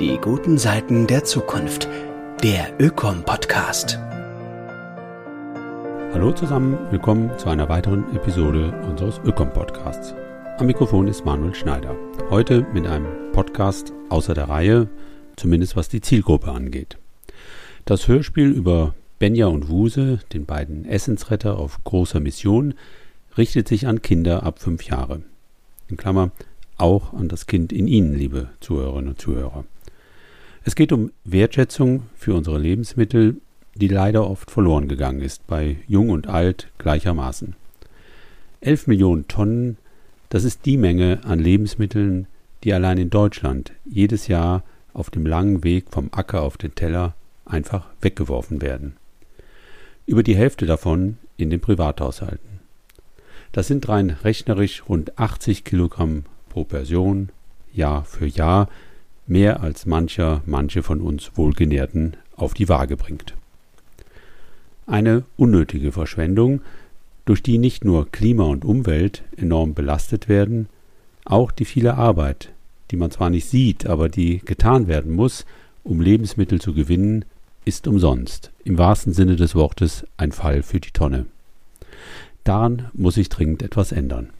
Die guten Seiten der Zukunft. Der Ökom-Podcast. Hallo zusammen, willkommen zu einer weiteren Episode unseres Ökom-Podcasts. Am Mikrofon ist Manuel Schneider. Heute mit einem Podcast außer der Reihe, zumindest was die Zielgruppe angeht. Das Hörspiel über Benja und Wuse, den beiden Essensretter auf großer Mission, richtet sich an Kinder ab fünf Jahre. In Klammer auch an das Kind in Ihnen, liebe Zuhörerinnen und Zuhörer. Es geht um Wertschätzung für unsere Lebensmittel, die leider oft verloren gegangen ist, bei Jung und Alt gleichermaßen. Elf Millionen Tonnen, das ist die Menge an Lebensmitteln, die allein in Deutschland jedes Jahr auf dem langen Weg vom Acker auf den Teller einfach weggeworfen werden. Über die Hälfte davon in den Privathaushalten. Das sind rein rechnerisch rund 80 Kilogramm pro Person, Jahr für Jahr, mehr als mancher, manche von uns Wohlgenährten auf die Waage bringt. Eine unnötige Verschwendung, durch die nicht nur Klima und Umwelt enorm belastet werden, auch die viele Arbeit, die man zwar nicht sieht, aber die getan werden muss, um Lebensmittel zu gewinnen, ist umsonst, im wahrsten Sinne des Wortes ein Fall für die Tonne. Daran muss sich dringend etwas ändern.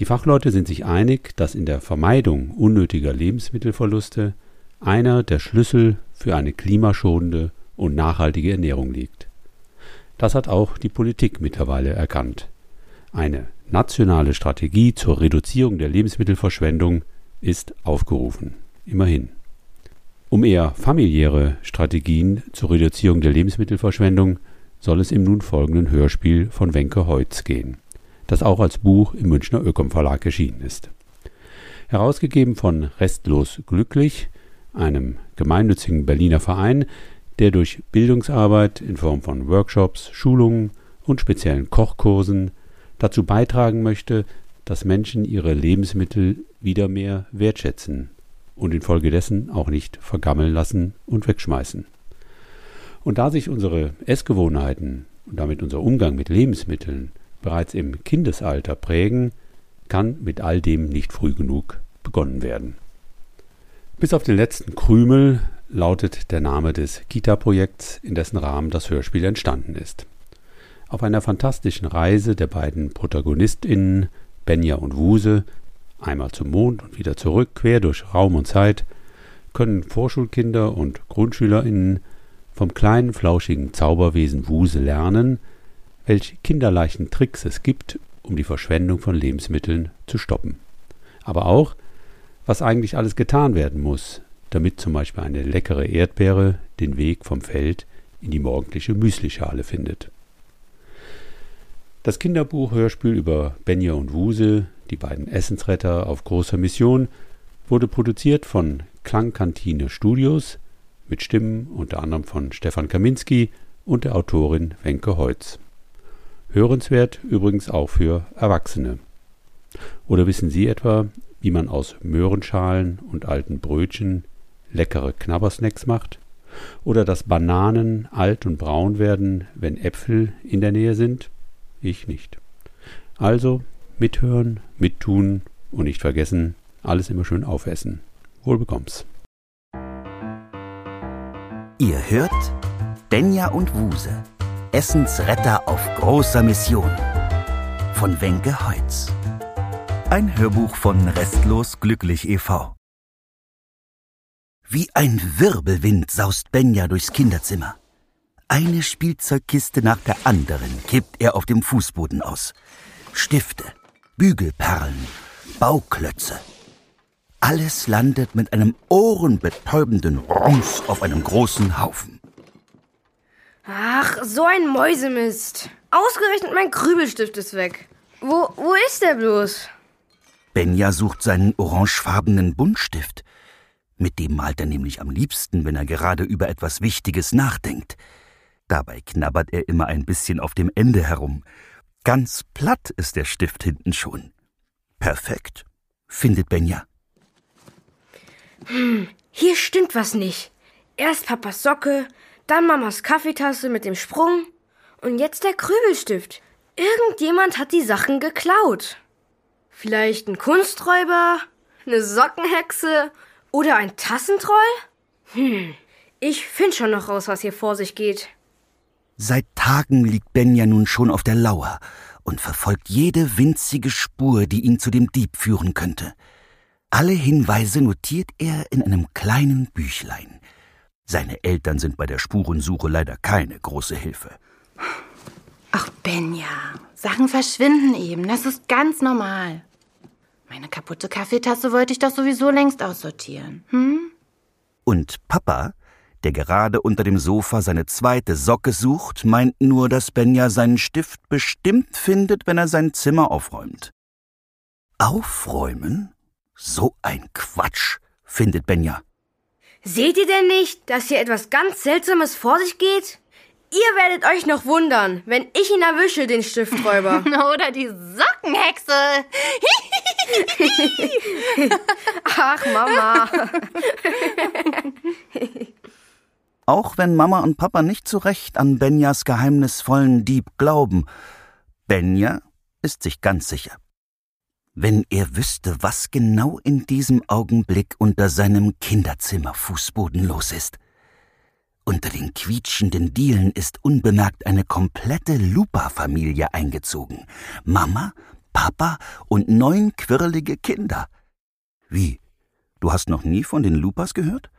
Die Fachleute sind sich einig, dass in der Vermeidung unnötiger Lebensmittelverluste einer der Schlüssel für eine klimaschonende und nachhaltige Ernährung liegt. Das hat auch die Politik mittlerweile erkannt. Eine nationale Strategie zur Reduzierung der Lebensmittelverschwendung ist aufgerufen. Immerhin. Um eher familiäre Strategien zur Reduzierung der Lebensmittelverschwendung soll es im nun folgenden Hörspiel von Wenke Heutz gehen das auch als Buch im Münchner Ökom Verlag erschienen ist. Herausgegeben von Restlos Glücklich, einem gemeinnützigen Berliner Verein, der durch Bildungsarbeit in Form von Workshops, Schulungen und speziellen Kochkursen dazu beitragen möchte, dass Menschen ihre Lebensmittel wieder mehr wertschätzen und infolgedessen auch nicht vergammeln lassen und wegschmeißen. Und da sich unsere Essgewohnheiten und damit unser Umgang mit Lebensmitteln bereits im Kindesalter prägen, kann mit all dem nicht früh genug begonnen werden. Bis auf den letzten Krümel lautet der Name des Kita-Projekts, in dessen Rahmen das Hörspiel entstanden ist. Auf einer fantastischen Reise der beiden ProtagonistInnen, Benja und Wuse, einmal zum Mond und wieder zurück, quer durch Raum und Zeit, können Vorschulkinder und GrundschülerInnen vom kleinen flauschigen Zauberwesen Wuse lernen, welche kinderleichten Tricks es gibt, um die Verschwendung von Lebensmitteln zu stoppen. Aber auch, was eigentlich alles getan werden muss, damit zum Beispiel eine leckere Erdbeere den Weg vom Feld in die morgendliche Müslischale findet. Das Kinderbuch-Hörspiel über Benja und Wuse, die beiden Essensretter auf großer Mission, wurde produziert von Klangkantine Studios mit Stimmen unter anderem von Stefan Kaminski und der Autorin Wenke Heutz. Hörenswert übrigens auch für Erwachsene. Oder wissen Sie etwa, wie man aus Möhrenschalen und alten Brötchen leckere Knabbersnacks macht? Oder dass Bananen alt und braun werden, wenn Äpfel in der Nähe sind? Ich nicht. Also mithören, mittun und nicht vergessen, alles immer schön aufessen. Wohl bekomm's. Ihr hört Benja und Wuse Essensretter auf großer Mission von Wenke Heutz. Ein Hörbuch von Restlos Glücklich e.V. Wie ein Wirbelwind saust Benja durchs Kinderzimmer. Eine Spielzeugkiste nach der anderen kippt er auf dem Fußboden aus. Stifte, Bügelperlen, Bauklötze. Alles landet mit einem ohrenbetäubenden Rums auf einem großen Haufen. Ach, so ein Mäusemist. Ausgerechnet mein Krübelstift ist weg. Wo, wo ist der bloß? Benja sucht seinen orangefarbenen Buntstift. Mit dem malt er nämlich am liebsten, wenn er gerade über etwas Wichtiges nachdenkt. Dabei knabbert er immer ein bisschen auf dem Ende herum. Ganz platt ist der Stift hinten schon. Perfekt, findet Benja. Hm, hier stimmt was nicht. Erst Papas Socke, dann Mamas Kaffeetasse mit dem Sprung und jetzt der Krübelstift. Irgendjemand hat die Sachen geklaut. Vielleicht ein Kunsträuber, eine Sockenhexe Oder ein Tassentroll? Hm, ich find schon noch raus, was hier vor sich geht. Seit Tagen liegt Benja nun schon auf der Lauer und verfolgt jede winzige Spur, die ihn zu dem Dieb führen könnte. Alle Hinweise notiert er in einem kleinen Büchlein. Seine Eltern sind bei der Spurensuche leider keine große Hilfe. Ach, Benja, Sachen verschwinden eben. Das ist ganz normal. Meine kaputte Kaffeetasse wollte ich doch sowieso längst aussortieren. Hm? Und Papa, der gerade unter dem Sofa seine zweite Socke sucht, meint nur, dass Benja seinen Stift bestimmt findet, wenn er sein Zimmer aufräumt. Aufräumen? So ein Quatsch, findet Benja. Seht ihr denn nicht, dass hier etwas ganz Seltsames vor sich geht? Ihr werdet euch noch wundern, wenn ich ihn erwische, den Stifträuber. Oder die Sockenhexe. Ach, Mama. Auch wenn Mama und Papa nicht zu Recht an Benjas geheimnisvollen Dieb glauben, Benja ist sich ganz sicher. Wenn er wüsste, was genau in diesem Augenblick unter seinem Kinderzimmerfußboden los ist. Unter den quietschenden Dielen ist unbemerkt eine komplette Lupa-Familie eingezogen. Mama, Papa und neun quirlige Kinder. Wie? Du hast noch nie von den Lupas gehört?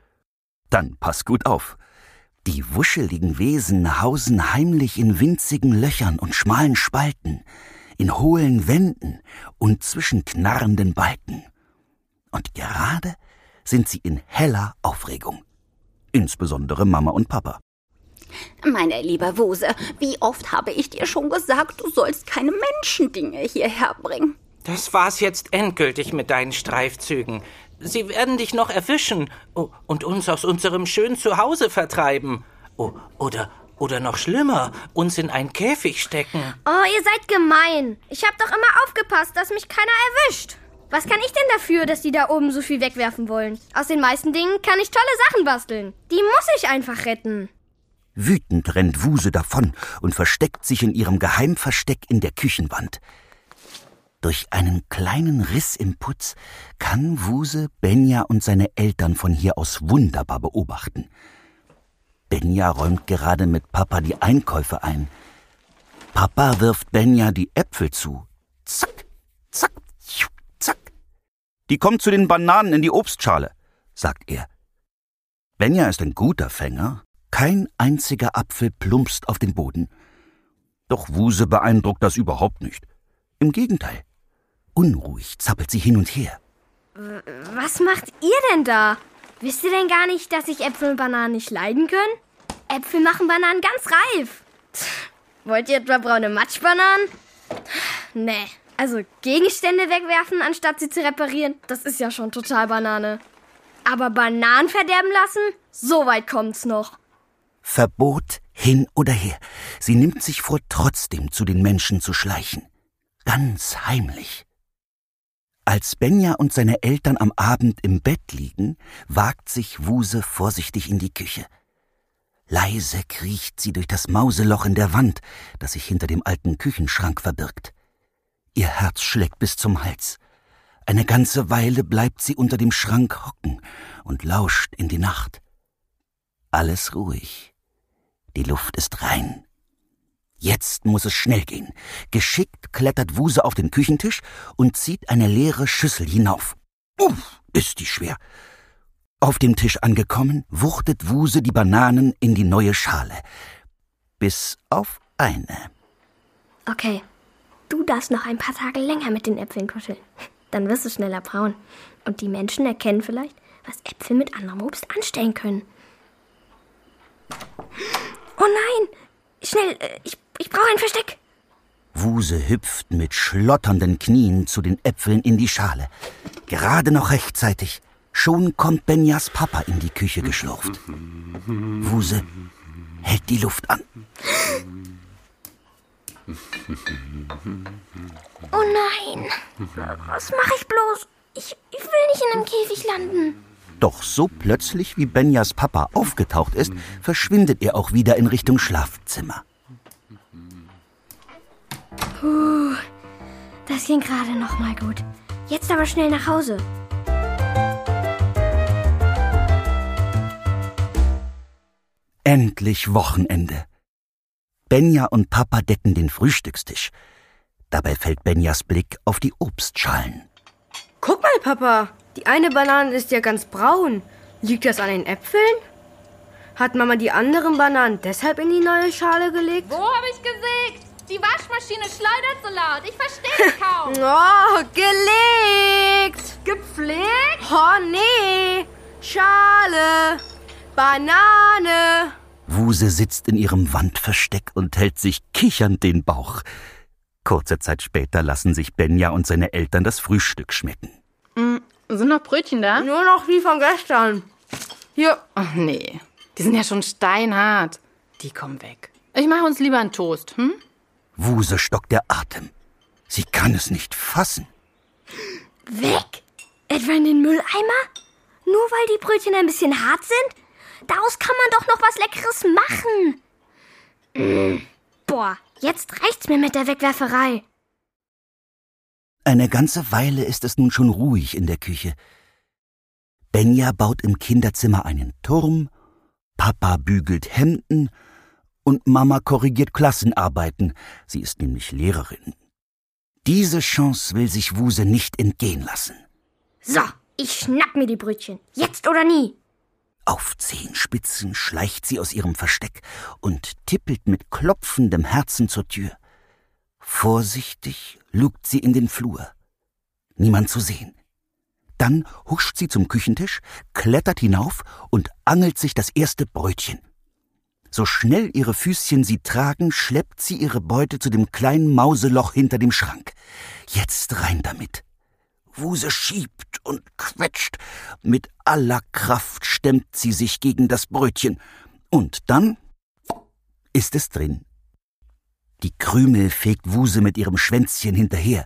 Dann pass gut auf. Die wuscheligen Wesen hausen heimlich in winzigen Löchern und schmalen Spalten, in hohlen Wänden und zwischen knarrenden Balken. Und gerade sind sie in heller Aufregung. Insbesondere Mama und Papa. Mein lieber Wuse, wie oft habe ich dir schon gesagt, du sollst keine Menschendinge hierher bringen? Das war's jetzt endgültig mit deinen Streifzügen. Sie werden dich noch erwischen und uns aus unserem schönen Zuhause vertreiben. Oh, oder, oder noch schlimmer, uns in einen Käfig stecken. Oh, ihr seid gemein. Ich hab doch immer aufgepasst, dass mich keiner erwischt. Was kann ich denn dafür, dass die da oben so viel wegwerfen wollen? Aus den meisten Dingen kann ich tolle Sachen basteln. Die muss ich einfach retten. Wütend rennt Wuse davon und versteckt sich in ihrem Geheimversteck in der Küchenwand. Durch einen kleinen Riss im Putz kann Wuse Benja und seine Eltern von hier aus wunderbar beobachten. Benja räumt gerade mit Papa die Einkäufe ein. Papa wirft Benja die Äpfel zu. Zack, zack, zack. Die kommt zu den Bananen in die Obstschale, sagt er. Benja ist ein guter Fänger. Kein einziger Apfel plumpst auf den Boden. Doch Wuse beeindruckt das überhaupt nicht. Im Gegenteil. Unruhig zappelt sie hin und her. Was macht ihr denn da? Wisst ihr denn gar nicht, dass sich Äpfel und Bananen nicht leiden können? Äpfel machen Bananen ganz reif. Wollt ihr etwa braune Matschbananen? Nee. Also Gegenstände wegwerfen, anstatt sie zu reparieren, das ist ja schon total Banane. Aber Bananen verderben lassen? So weit kommt's noch. Verbot hin oder her. Sie nimmt sich vor, trotzdem zu den Menschen zu schleichen. Ganz heimlich. Als Benja und seine Eltern am Abend im Bett liegen, wagt sich Wuse vorsichtig in die Küche. Leise kriecht sie durch das Mauseloch in der Wand, das sich hinter dem alten Küchenschrank verbirgt. Ihr Herz schlägt bis zum Hals. Eine ganze Weile bleibt sie unter dem Schrank hocken und lauscht in die Nacht. Alles ruhig. Die Luft ist rein. Jetzt muss es schnell gehen. Geschickt klettert Wuse auf den Küchentisch und zieht eine leere Schüssel hinauf. Uff, ist die schwer. Auf dem Tisch angekommen, wuchtet Wuse die Bananen in die neue Schale. Bis auf eine. Okay, du darfst noch ein paar Tage länger mit den Äpfeln kuscheln. Dann wirst du schneller braun. Und die Menschen erkennen vielleicht, was Äpfel mit anderem Obst anstellen können. Oh nein! Schnell, äh, ich ich brauche ein Versteck. Wuse hüpft mit schlotternden Knien zu den Äpfeln in die Schale. Gerade noch rechtzeitig. Schon kommt Benjas Papa in die Küche geschlurft. Wuse hält die Luft an. Oh nein! Was mache ich bloß? Ich, ich will nicht in einem Käfig landen. Doch so plötzlich, wie Benjas Papa aufgetaucht ist, verschwindet er auch wieder in Richtung Schlafzimmer. Puh, das ging gerade noch mal gut. Jetzt aber schnell nach Hause. Endlich Wochenende. Benja und Papa decken den Frühstückstisch. Dabei fällt Benjas Blick auf die Obstschalen. Guck mal, Papa, die eine Banane ist ja ganz braun. Liegt das an den Äpfeln? Hat Mama die anderen Bananen deshalb in die neue Schale gelegt? Wo habe ich die Waschmaschine schleudert so laut. Ich verstehe es kaum. Oh, gelegt. Gepflegt? Oh, nee. Schale. Banane. Wuse sitzt in ihrem Wandversteck und hält sich kichernd den Bauch. Kurze Zeit später lassen sich Benja und seine Eltern das Frühstück schmecken. Sind noch Brötchen da? Nur noch wie von gestern. Hier. Ach nee, die sind ja schon steinhart. Die kommen weg. Ich mache uns lieber einen Toast, hm? Wuse stockt der Atem. Sie kann es nicht fassen. Weg? Etwa in den Mülleimer? Nur weil die Brötchen ein bisschen hart sind? Daraus kann man doch noch was Leckeres machen. Mm. Boah, jetzt reicht's mir mit der Wegwerferei. Eine ganze Weile ist es nun schon ruhig in der Küche. Benja baut im Kinderzimmer einen Turm, Papa bügelt Hemden und Mama korrigiert Klassenarbeiten. Sie ist nämlich Lehrerin. Diese Chance will sich Wuse nicht entgehen lassen. So, ich schnapp mir die Brötchen. Jetzt oder nie. Auf Zehenspitzen schleicht sie aus ihrem Versteck und tippelt mit klopfendem Herzen zur Tür. Vorsichtig lugt sie in den Flur. Niemand zu sehen. Dann huscht sie zum Küchentisch, klettert hinauf und angelt sich das erste Brötchen. So schnell ihre Füßchen sie tragen, schleppt sie ihre Beute zu dem kleinen Mauseloch hinter dem Schrank. Jetzt rein damit. Wuse schiebt und quetscht. Mit aller Kraft stemmt sie sich gegen das Brötchen. Und dann ist es drin. Die Krümel fegt Wuse mit ihrem Schwänzchen hinterher.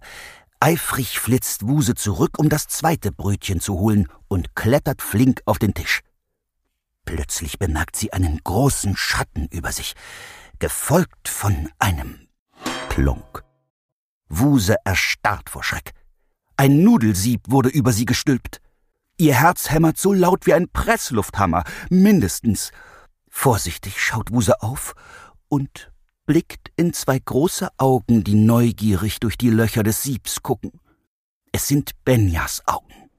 Eifrig flitzt Wuse zurück, um das zweite Brötchen zu holen und klettert flink auf den Tisch. Plötzlich bemerkt sie einen großen Schatten über sich, gefolgt von einem Plunk. Wuse erstarrt vor Schreck. Ein Nudelsieb wurde über sie gestülpt. Ihr Herz hämmert so laut wie ein Presslufthammer, mindestens. Vorsichtig schaut Wuse auf und blickt in zwei große Augen, die neugierig durch die Löcher des Siebs gucken. Es sind Benjas Augen.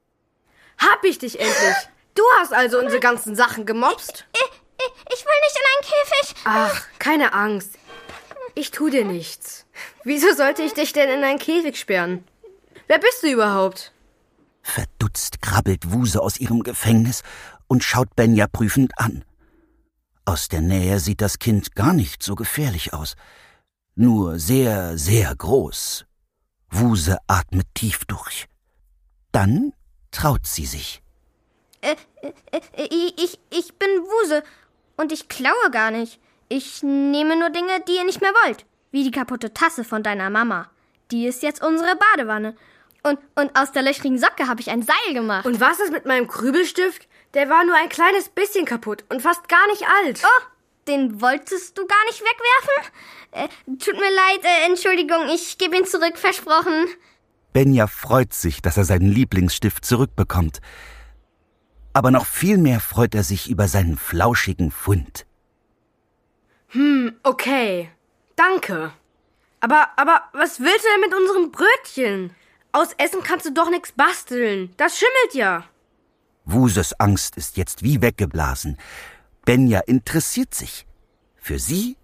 Hab ich dich endlich. Du hast also unsere ganzen Sachen gemobst? Ich, ich, ich will nicht in einen Käfig. Ach, keine Angst. Ich tu dir nichts. Wieso sollte ich dich denn in einen Käfig sperren? Wer bist du überhaupt? Verdutzt krabbelt Wuse aus ihrem Gefängnis und schaut Benja prüfend an. Aus der Nähe sieht das Kind gar nicht so gefährlich aus. Nur sehr, sehr groß. Wuse atmet tief durch. Dann traut sie sich. Äh, äh, äh, ich, ich bin Wuse und ich klaue gar nicht. Ich nehme nur Dinge, die ihr nicht mehr wollt. Wie die kaputte Tasse von deiner Mama. Die ist jetzt unsere Badewanne. Und, und aus der löchrigen Socke habe ich ein Seil gemacht. Und was ist mit meinem Krübelstift? Der war nur ein kleines bisschen kaputt und fast gar nicht alt. Oh, den wolltest du gar nicht wegwerfen? Äh, tut mir leid, äh, Entschuldigung, ich gebe ihn zurück, versprochen. Benja freut sich, dass er seinen Lieblingsstift zurückbekommt. Aber noch viel mehr freut er sich über seinen flauschigen Fund. Hm, okay. Danke. Aber, aber, was willst du denn mit unserem Brötchen? Aus Essen kannst du doch nichts basteln. Das schimmelt ja. Wuses Angst ist jetzt wie weggeblasen. Benja interessiert sich. Für sie,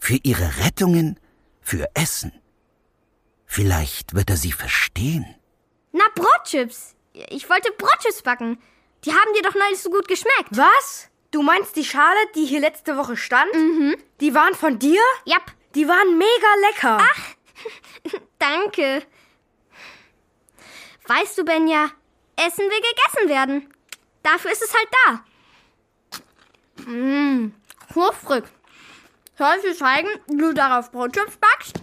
für ihre Rettungen, für Essen. Vielleicht wird er sie verstehen. Na, Brotchips. Ich wollte Brotchips backen. Die haben dir doch neulich so gut geschmeckt. Was? Du meinst die Schale, die hier letzte Woche stand? Mhm. Die waren von dir? Jap. Die waren mega lecker. Ach, danke. Weißt du, Benja, Essen will gegessen werden. Dafür ist es halt da. Mmh, Hofrick. Soll ich dir zeigen, wie du darauf Brotchips backst?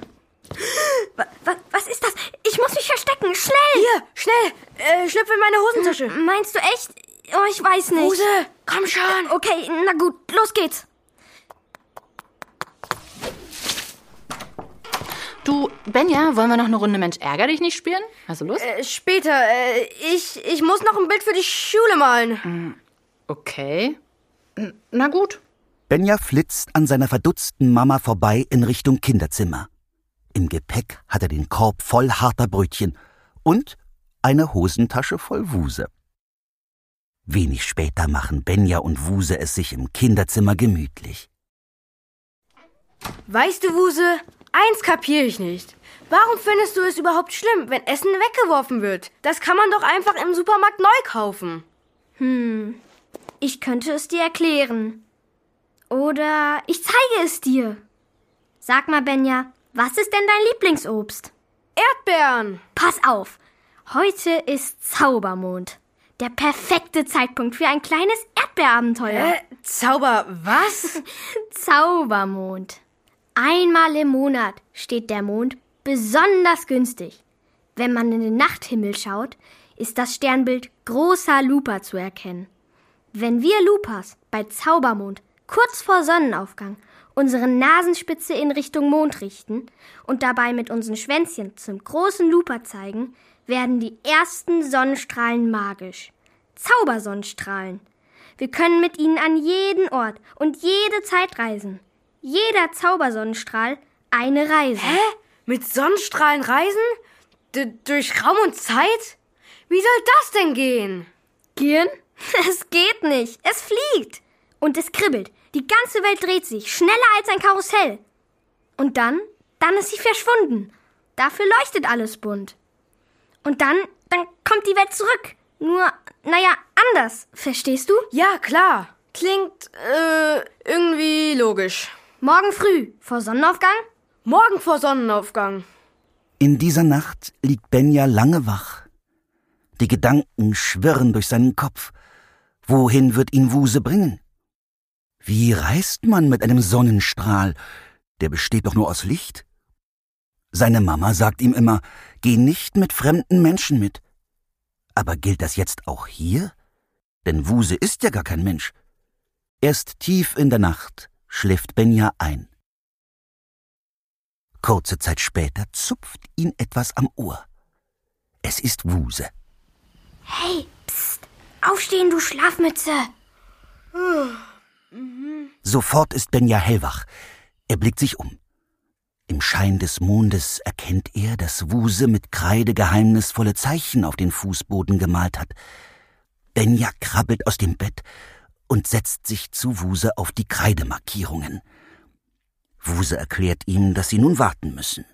Was, ist das? Ich muss mich verstecken. Schnell! Hier, schnell! Äh, schlüpf in meine Hosentasche. Meinst du echt? Oh, ich weiß nicht. Hose, komm schon. Okay, na gut, los geht's. Du, Benja, wollen wir noch eine Runde Mensch ärger dich nicht spielen? Hast du Lust? Äh, später. Äh, ich, ich muss noch ein Bild für die Schule malen. Okay. N- Na gut. Benja flitzt an seiner verdutzten Mama vorbei in Richtung Kinderzimmer. Im Gepäck hat er den Korb voll harter Brötchen und eine Hosentasche voll Wuse. Wenig später machen Benja und Wuse es sich im Kinderzimmer gemütlich. Weißt du, Wuse, eins kapiere ich nicht. Warum findest du es überhaupt schlimm, wenn Essen weggeworfen wird? Das kann man doch einfach im Supermarkt neu kaufen. Hm, ich könnte es dir erklären. Oder ich zeige es dir. Sag mal, Benja, was ist denn dein Lieblingsobst? Erdbeeren. Pass auf, heute ist Zaubermond. Der perfekte Zeitpunkt für ein kleines Erdbeerabenteuer. Äh, Zauber, was? Zaubermond. Einmal im Monat steht der Mond besonders günstig. Wenn man in den Nachthimmel schaut, ist das Sternbild großer Luper zu erkennen. Wenn wir Lupas bei Zaubermond kurz vor Sonnenaufgang unsere Nasenspitze in Richtung Mond richten und dabei mit unseren Schwänzchen zum großen Luper zeigen, werden die ersten Sonnenstrahlen magisch. Zaubersonnenstrahlen. Wir können mit ihnen an jeden Ort und jede Zeit reisen. Jeder Zaubersonnenstrahl eine Reise. Hä? Mit Sonnenstrahlen reisen? D durch Raum und Zeit? Wie soll das denn gehen? Gehen? Es geht nicht. Es fliegt. Und es kribbelt. Die ganze Welt dreht sich. Schneller als ein Karussell. Und dann, dann ist sie verschwunden. Dafür leuchtet alles bunt. Und dann, dann kommt die Welt zurück. Nur, naja, anders. Verstehst du? Ja, klar. Klingt, äh, irgendwie logisch. Morgen früh, vor Sonnenaufgang? Morgen vor Sonnenaufgang. In dieser Nacht liegt Benja lange wach. Die Gedanken schwirren durch seinen Kopf. Wohin wird ihn Wuse bringen? Wie reist man mit einem Sonnenstrahl? Der besteht doch nur aus Licht. Seine Mama sagt ihm immer, geh nicht mit fremden Menschen mit. Aber gilt das jetzt auch hier? Denn Wuse ist ja gar kein Mensch. Erst tief in der Nacht schläft Benja ein. Kurze Zeit später zupft ihn etwas am Ohr. Es ist Wuse. Hey, psst, aufstehen, du Schlafmütze. Sofort ist Benja hellwach. Er blickt sich um. Im Schein des Mondes erkennt er, dass Wuse mit Kreide geheimnisvolle Zeichen auf den Fußboden gemalt hat. Benja krabbelt aus dem Bett und setzt sich zu Wuse auf die Kreidemarkierungen. Wuse erklärt ihm, dass sie nun warten müssen.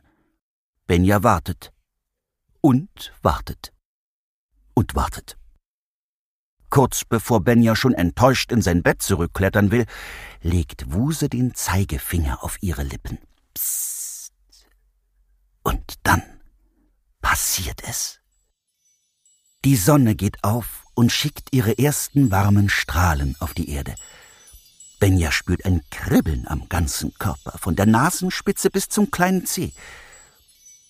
Benja wartet und wartet und wartet. Kurz bevor Benja schon enttäuscht in sein Bett zurückklettern will, legt Wuse den Zeigefinger auf ihre Lippen. Psst. Und dann passiert es. Die Sonne geht auf und schickt ihre ersten warmen Strahlen auf die Erde. Benja spürt ein Kribbeln am ganzen Körper, von der Nasenspitze bis zum kleinen Zeh.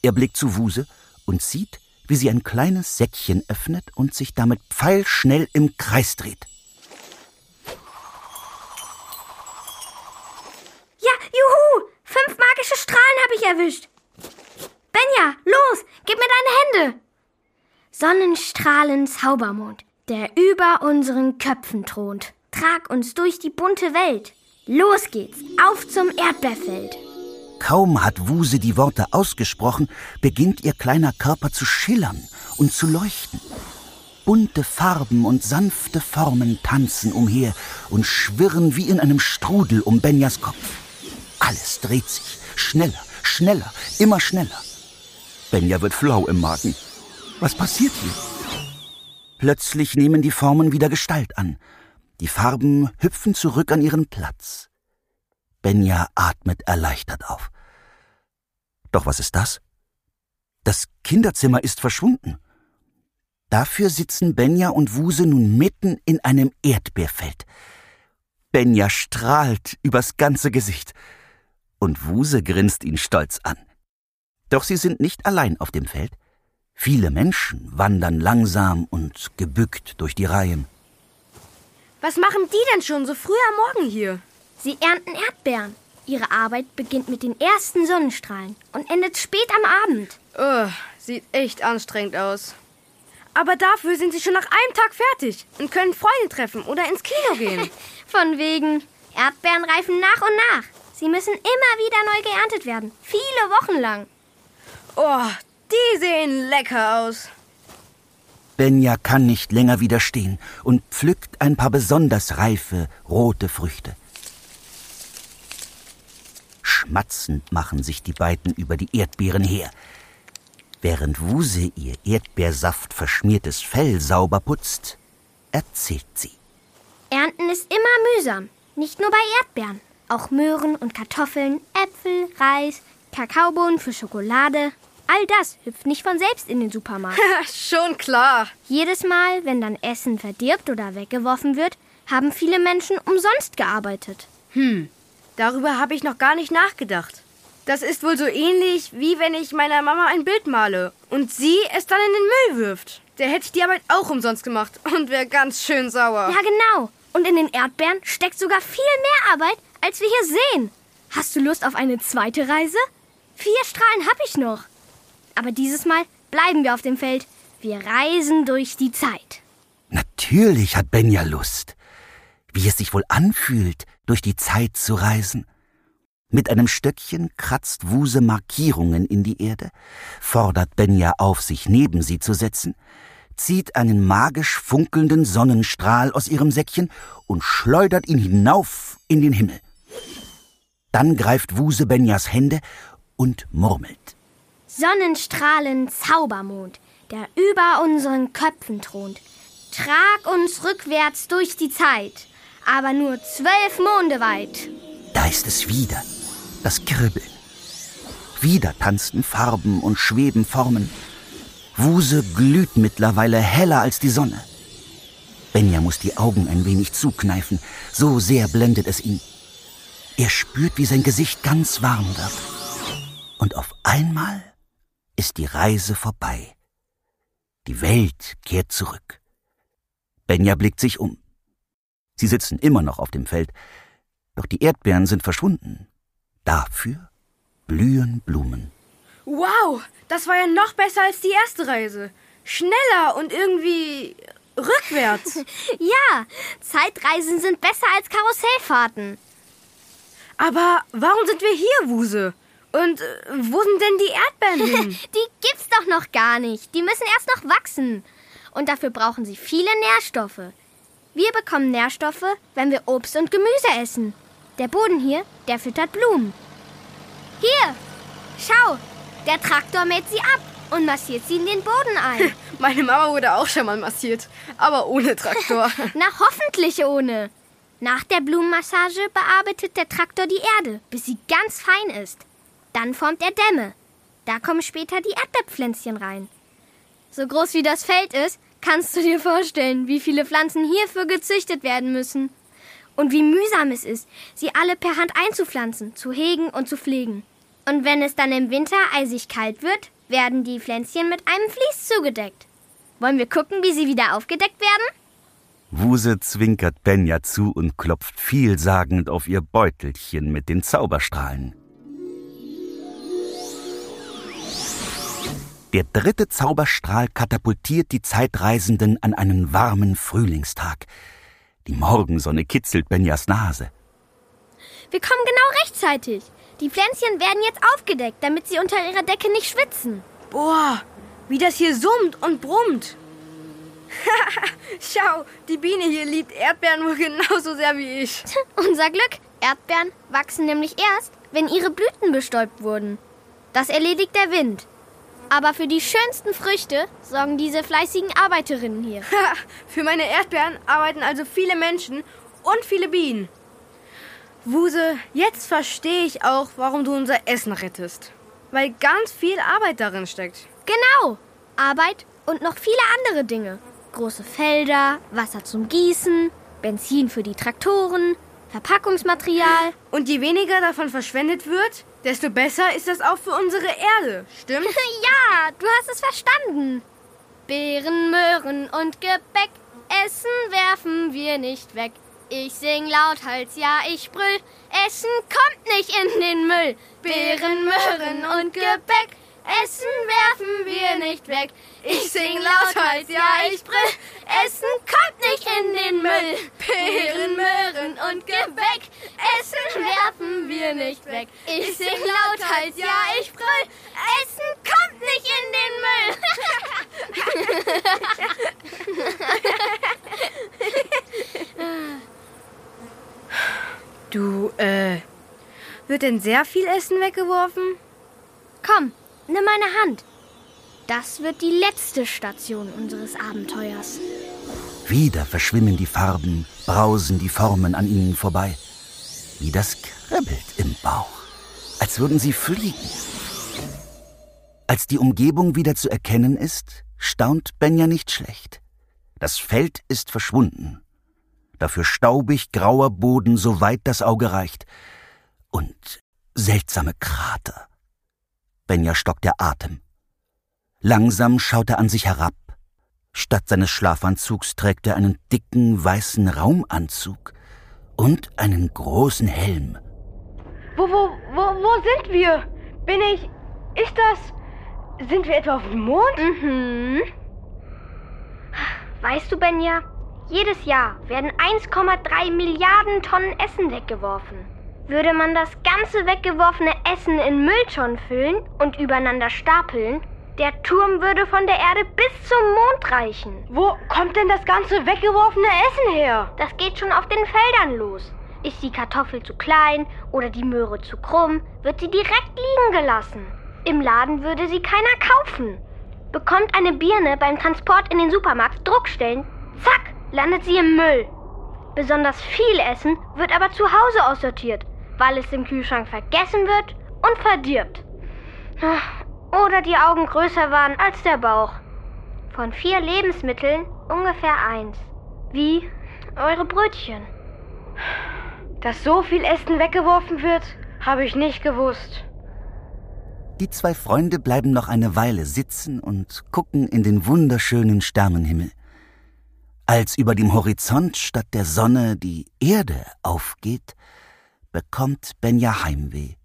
Er blickt zu Wuse und sieht, wie sie ein kleines Säckchen öffnet und sich damit pfeilschnell im Kreis dreht. Ja, juhu! Fünf magische Strahlen habe ich erwischt. Benja, los, gib mir deine Hände. Sonnenstrahlen Zaubermond, der über unseren Köpfen thront. Trag uns durch die bunte Welt. Los geht's, auf zum Erdbeerfeld. Kaum hat Wuse die Worte ausgesprochen, beginnt ihr kleiner Körper zu schillern und zu leuchten. Bunte Farben und sanfte Formen tanzen umher und schwirren wie in einem Strudel um Benjas Kopf. Alles dreht sich, schneller, schneller, immer schneller. Benja wird flau im Magen. Was passiert hier? Plötzlich nehmen die Formen wieder Gestalt an. Die Farben hüpfen zurück an ihren Platz. Benja atmet erleichtert auf. Doch was ist das? Das Kinderzimmer ist verschwunden. Dafür sitzen Benja und Wuse nun mitten in einem Erdbeerfeld. Benja strahlt übers ganze Gesicht und Wuse grinst ihn stolz an. Doch sie sind nicht allein auf dem Feld. Viele Menschen wandern langsam und gebückt durch die Reihen. Was machen die denn schon so früh am Morgen hier? Sie ernten Erdbeeren. Ihre Arbeit beginnt mit den ersten Sonnenstrahlen und endet spät am Abend. Oh, sieht echt anstrengend aus. Aber dafür sind sie schon nach einem Tag fertig und können Freunde treffen oder ins Kino gehen. Von wegen. Erdbeeren reifen nach und nach. Sie müssen immer wieder neu geerntet werden. Viele Wochen lang. Oh, die sehen lecker aus. Benja kann nicht länger widerstehen und pflückt ein paar besonders reife, rote Früchte. Schmatzend machen sich die beiden über die Erdbeeren her. Während Wuse ihr Erdbeersaft verschmiertes Fell sauber putzt, erzählt sie. Ernten ist immer mühsam. Nicht nur bei Erdbeeren. Auch Möhren und Kartoffeln, Äpfel, Reis, Kakaobohnen für Schokolade. All das hüpft nicht von selbst in den Supermarkt. Schon klar. Jedes Mal, wenn dann Essen verdirbt oder weggeworfen wird, haben viele Menschen umsonst gearbeitet. Hm, darüber habe ich noch gar nicht nachgedacht. Das ist wohl so ähnlich, wie wenn ich meiner Mama ein Bild male und sie es dann in den Müll wirft. Der hätte ich die Arbeit auch umsonst gemacht und wäre ganz schön sauer. Ja, genau. Und in den Erdbeeren steckt sogar viel mehr Arbeit, als wir hier sehen. Hast du Lust auf eine zweite Reise? Vier Strahlen habe ich noch. Aber dieses Mal bleiben wir auf dem Feld. Wir reisen durch die Zeit. Natürlich hat Benja Lust. Wie es sich wohl anfühlt, durch die Zeit zu reisen. Mit einem Stöckchen kratzt Wuse Markierungen in die Erde, fordert Benja auf, sich neben sie zu setzen, zieht einen magisch funkelnden Sonnenstrahl aus ihrem Säckchen und schleudert ihn hinauf in den Himmel. Dann greift Wuse Benjas Hände und murmelt. Sonnenstrahlen Zaubermond, der über unseren Köpfen thront. Trag uns rückwärts durch die Zeit, aber nur zwölf Monde weit. Da ist es wieder, das Kribbeln. Wieder tanzen Farben und schweben Formen. Wuse glüht mittlerweile heller als die Sonne. Benja muss die Augen ein wenig zukneifen, so sehr blendet es ihn. Er spürt, wie sein Gesicht ganz warm wird. Und auf einmal ist die Reise vorbei. Die Welt kehrt zurück. Benja blickt sich um. Sie sitzen immer noch auf dem Feld, doch die Erdbeeren sind verschwunden. Dafür blühen Blumen. Wow, das war ja noch besser als die erste Reise. Schneller und irgendwie rückwärts. ja, Zeitreisen sind besser als Karussellfahrten. Aber warum sind wir hier, Wuse? Und äh, wo sind denn die Erdbeeren hin? die gibt's doch noch gar nicht. Die müssen erst noch wachsen. Und dafür brauchen sie viele Nährstoffe. Wir bekommen Nährstoffe, wenn wir Obst und Gemüse essen. Der Boden hier, der füttert Blumen. Hier, schau, der Traktor mäht sie ab und massiert sie in den Boden ein. Meine Mama wurde auch schon mal massiert, aber ohne Traktor. Na, hoffentlich ohne. Nach der Blumenmassage bearbeitet der Traktor die Erde, bis sie ganz fein ist. Dann formt er Dämme. Da kommen später die Erdbeerpflänzchen rein. So groß wie das Feld ist, kannst du dir vorstellen, wie viele Pflanzen hierfür gezüchtet werden müssen. Und wie mühsam es ist, sie alle per Hand einzupflanzen, zu hegen und zu pflegen. Und wenn es dann im Winter eisig kalt wird, werden die Pflänzchen mit einem Vlies zugedeckt. Wollen wir gucken, wie sie wieder aufgedeckt werden? Wuse zwinkert Benja zu und klopft vielsagend auf ihr Beutelchen mit den Zauberstrahlen. Der dritte Zauberstrahl katapultiert die Zeitreisenden an einen warmen Frühlingstag. Die Morgensonne kitzelt Benjas Nase. Wir kommen genau rechtzeitig. Die Pflänzchen werden jetzt aufgedeckt, damit sie unter ihrer Decke nicht schwitzen. Boah, wie das hier summt und brummt. Schau, die Biene hier liebt Erdbeeren wohl genauso sehr wie ich. Unser Glück. Erdbeeren wachsen nämlich erst, wenn ihre Blüten bestäubt wurden. Das erledigt der Wind. Aber für die schönsten Früchte sorgen diese fleißigen Arbeiterinnen hier. für meine Erdbeeren arbeiten also viele Menschen und viele Bienen. Wuse, jetzt verstehe ich auch, warum du unser Essen rettest. Weil ganz viel Arbeit darin steckt. Genau. Arbeit und noch viele andere Dinge. Große Felder, Wasser zum Gießen, Benzin für die Traktoren, Verpackungsmaterial. Und je weniger davon verschwendet wird, desto besser ist das auch für unsere Erde, stimmt? ja, du hast es verstanden. Beeren, Möhren und Gebäck, Essen werfen wir nicht weg. Ich sing laut Hals, ja, ich brüll. Essen kommt nicht in den Müll. Beeren, Möhren und Gebäck, Essen werfen wir nicht weg. Ich sing lauthals, ja, ich brüll. Essen kommt nicht in den Müll. Beeren, Möhren und Gebäck. wir nicht weg. Ich sing lauthals, ja, ich brüll. Essen kommt nicht in den Müll. Du, äh, wird denn sehr viel Essen weggeworfen? Komm, nimm meine Hand. Das wird die letzte Station unseres Abenteuers. Wieder verschwimmen die Farben, brausen die Formen an ihnen vorbei. Wie das kribbelt im Bauch, als würden sie fliegen. Als die Umgebung wieder zu erkennen ist, staunt Benja nicht schlecht. Das Feld ist verschwunden. Dafür staubig grauer Boden, soweit das Auge reicht. Und seltsame Krater. Benja stockt der Atem. Langsam schaut er an sich herab. Statt seines Schlafanzugs trägt er einen dicken weißen Raumanzug und einen großen Helm. Wo, wo, wo, wo sind wir? Bin ich. Ist das. Sind wir etwa auf dem Mond? Mhm. Weißt du, Benja, jedes Jahr werden 1,3 Milliarden Tonnen Essen weggeworfen. Würde man das ganze weggeworfene Essen in Mülltonnen füllen und übereinander stapeln, der Turm würde von der Erde bis zum Mond reichen. Wo kommt denn das ganze weggeworfene Essen her? Das geht schon auf den Feldern los. Ist die Kartoffel zu klein oder die Möhre zu krumm, wird sie direkt liegen gelassen. Im Laden würde sie keiner kaufen. Bekommt eine Birne beim Transport in den Supermarkt Druckstellen, zack, landet sie im Müll. Besonders viel Essen wird aber zu Hause aussortiert, weil es im Kühlschrank vergessen wird und verdirbt. Oder die Augen größer waren als der Bauch. Von vier Lebensmitteln ungefähr eins. Wie eure Brötchen. Dass so viel Essen weggeworfen wird, habe ich nicht gewusst. Die zwei Freunde bleiben noch eine Weile sitzen und gucken in den wunderschönen Sternenhimmel. Als über dem Horizont statt der Sonne die Erde aufgeht, bekommt Benja Heimweh.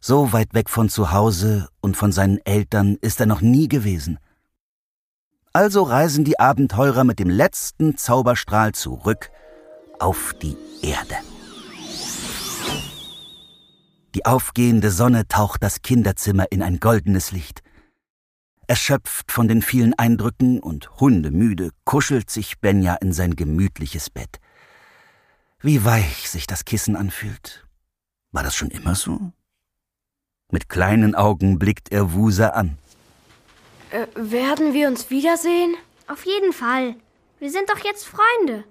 So weit weg von zu Hause und von seinen Eltern ist er noch nie gewesen. Also reisen die Abenteurer mit dem letzten Zauberstrahl zurück auf die Erde. Die aufgehende Sonne taucht das Kinderzimmer in ein goldenes Licht. Erschöpft von den vielen Eindrücken und hundemüde kuschelt sich Benja in sein gemütliches Bett. Wie weich sich das Kissen anfühlt. War das schon immer so? Mit kleinen Augen blickt er Wusa an. Äh, werden wir uns wiedersehen? Auf jeden Fall. Wir sind doch jetzt Freunde.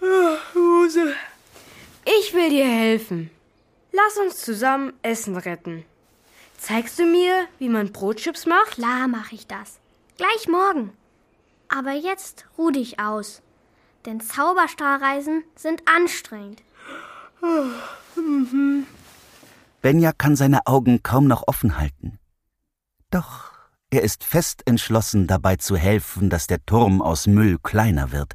Ach, Wuse. Ich will dir helfen. Lass uns zusammen Essen retten. Zeigst du mir, wie man Brotchips macht? Klar mache ich das. Gleich morgen. Aber jetzt ruh dich aus. Denn Zauberstrahlreisen sind anstrengend. Benja kann seine Augen kaum noch offen halten. Doch er ist fest entschlossen, dabei zu helfen, dass der Turm aus Müll kleiner wird.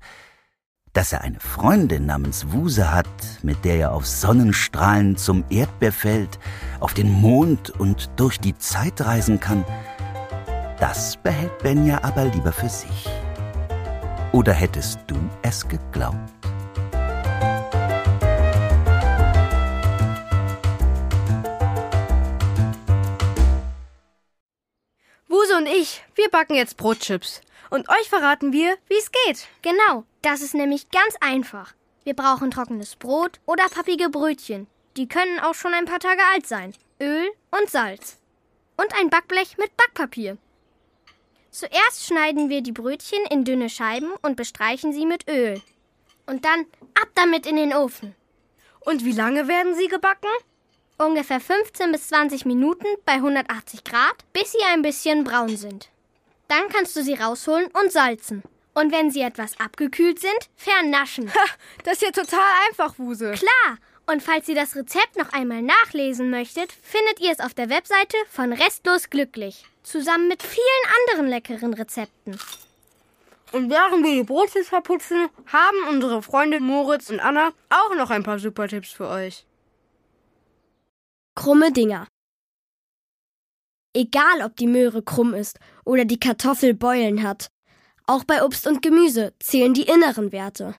Dass er eine Freundin namens Wuse hat, mit der er auf Sonnenstrahlen zum Erdbeerfeld, auf den Mond und durch die Zeit reisen kann, das behält Benja aber lieber für sich. Oder hättest du es geglaubt? Wuse und ich, wir backen jetzt Brotchips. Und euch verraten wir, wie es geht. Genau, das ist nämlich ganz einfach. Wir brauchen trockenes Brot oder pappige Brötchen. Die können auch schon ein paar Tage alt sein. Öl und Salz. Und ein Backblech mit Backpapier. Zuerst schneiden wir die Brötchen in dünne Scheiben und bestreichen sie mit Öl. Und dann ab damit in den Ofen. Und wie lange werden sie gebacken? Ungefähr 15 bis 20 Minuten bei 180 Grad, bis sie ein bisschen braun sind. Dann kannst du sie rausholen und salzen. Und wenn sie etwas abgekühlt sind, vernaschen. Ha, das ist ja total einfach, Wuse. Klar. Und falls ihr das Rezept noch einmal nachlesen möchtet, findet ihr es auf der Webseite von Restlos Glücklich. Zusammen mit vielen anderen leckeren Rezepten. Und während wir die Brotchips verputzen, haben unsere Freunde Moritz und Anna auch noch ein paar super Tipps für euch. Krumme Dinger. Egal, ob die Möhre krumm ist oder die Kartoffel Beulen hat. Auch bei Obst und Gemüse zählen die inneren Werte.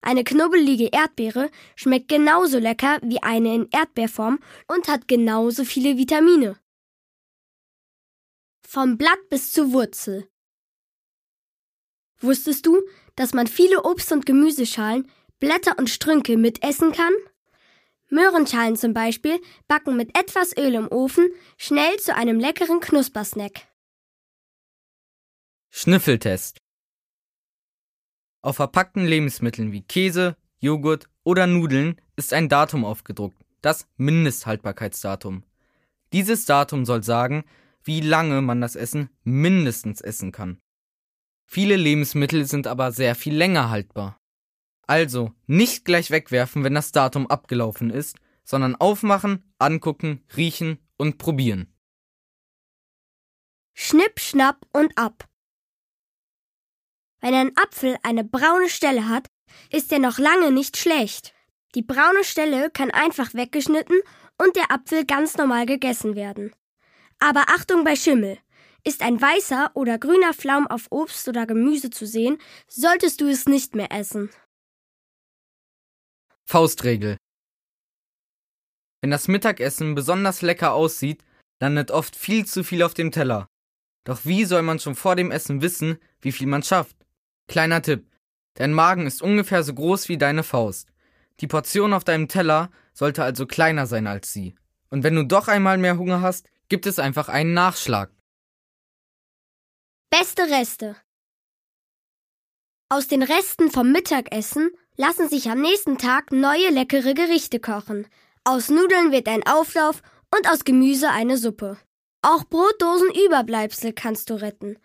Eine knubbelige Erdbeere schmeckt genauso lecker wie eine in Erdbeerform und hat genauso viele Vitamine. Vom Blatt bis zur Wurzel. Wusstest du, dass man viele Obst- und Gemüseschalen, Blätter und Strünke mitessen kann? Möhrenschalen zum Beispiel backen mit etwas Öl im Ofen schnell zu einem leckeren Knuspersnack. Schnüffeltest. Auf verpackten Lebensmitteln wie Käse, Joghurt oder Nudeln ist ein Datum aufgedruckt, das Mindesthaltbarkeitsdatum. Dieses Datum soll sagen, wie lange man das Essen mindestens essen kann. Viele Lebensmittel sind aber sehr viel länger haltbar. Also nicht gleich wegwerfen, wenn das Datum abgelaufen ist, sondern aufmachen, angucken, riechen und probieren. Schnipp, schnapp und ab. Wenn ein Apfel eine braune Stelle hat, ist er noch lange nicht schlecht. Die braune Stelle kann einfach weggeschnitten und der Apfel ganz normal gegessen werden. Aber Achtung bei Schimmel. Ist ein weißer oder grüner Flaum auf Obst oder Gemüse zu sehen, solltest du es nicht mehr essen. Faustregel. Wenn das Mittagessen besonders lecker aussieht, landet oft viel zu viel auf dem Teller. Doch wie soll man schon vor dem Essen wissen, wie viel man schafft? Kleiner Tipp. Dein Magen ist ungefähr so groß wie deine Faust. Die Portion auf deinem Teller sollte also kleiner sein als sie. Und wenn du doch einmal mehr Hunger hast, gibt es einfach einen Nachschlag. Beste Reste. Aus den Resten vom Mittagessen lassen sich am nächsten Tag neue leckere Gerichte kochen. Aus Nudeln wird ein Auflauf und aus Gemüse eine Suppe. Auch Brotdosenüberbleibsel kannst du retten.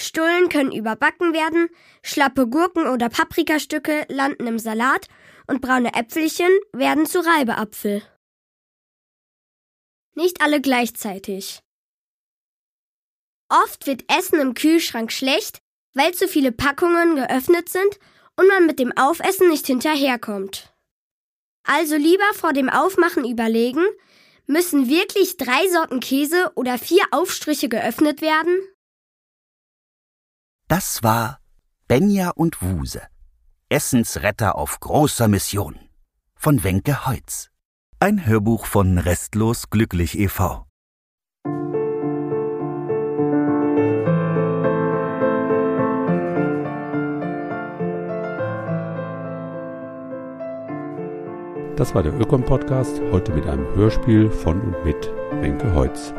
Stullen können überbacken werden, schlappe Gurken oder Paprikastücke landen im Salat und braune Äpfelchen werden zu Reibeapfel. Nicht alle gleichzeitig. Oft wird Essen im Kühlschrank schlecht, weil zu viele Packungen geöffnet sind und man mit dem Aufessen nicht hinterherkommt. Also lieber vor dem Aufmachen überlegen, müssen wirklich drei Sorten Käse oder vier Aufstriche geöffnet werden? Das war Benja und Wuse. Essensretter auf großer Mission. Von Wenke Heutz. Ein Hörbuch von Restlos Glücklich e.V. Das war der Ökon-Podcast, heute mit einem Hörspiel von und mit Wenke Heutz.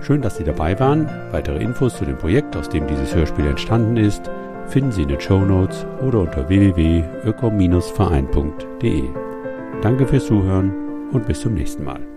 Schön, dass Sie dabei waren. Weitere Infos zu dem Projekt, aus dem dieses Hörspiel entstanden ist, finden Sie in den Show Notes oder unter www.ökom-verein.de. Danke fürs Zuhören und bis zum nächsten Mal.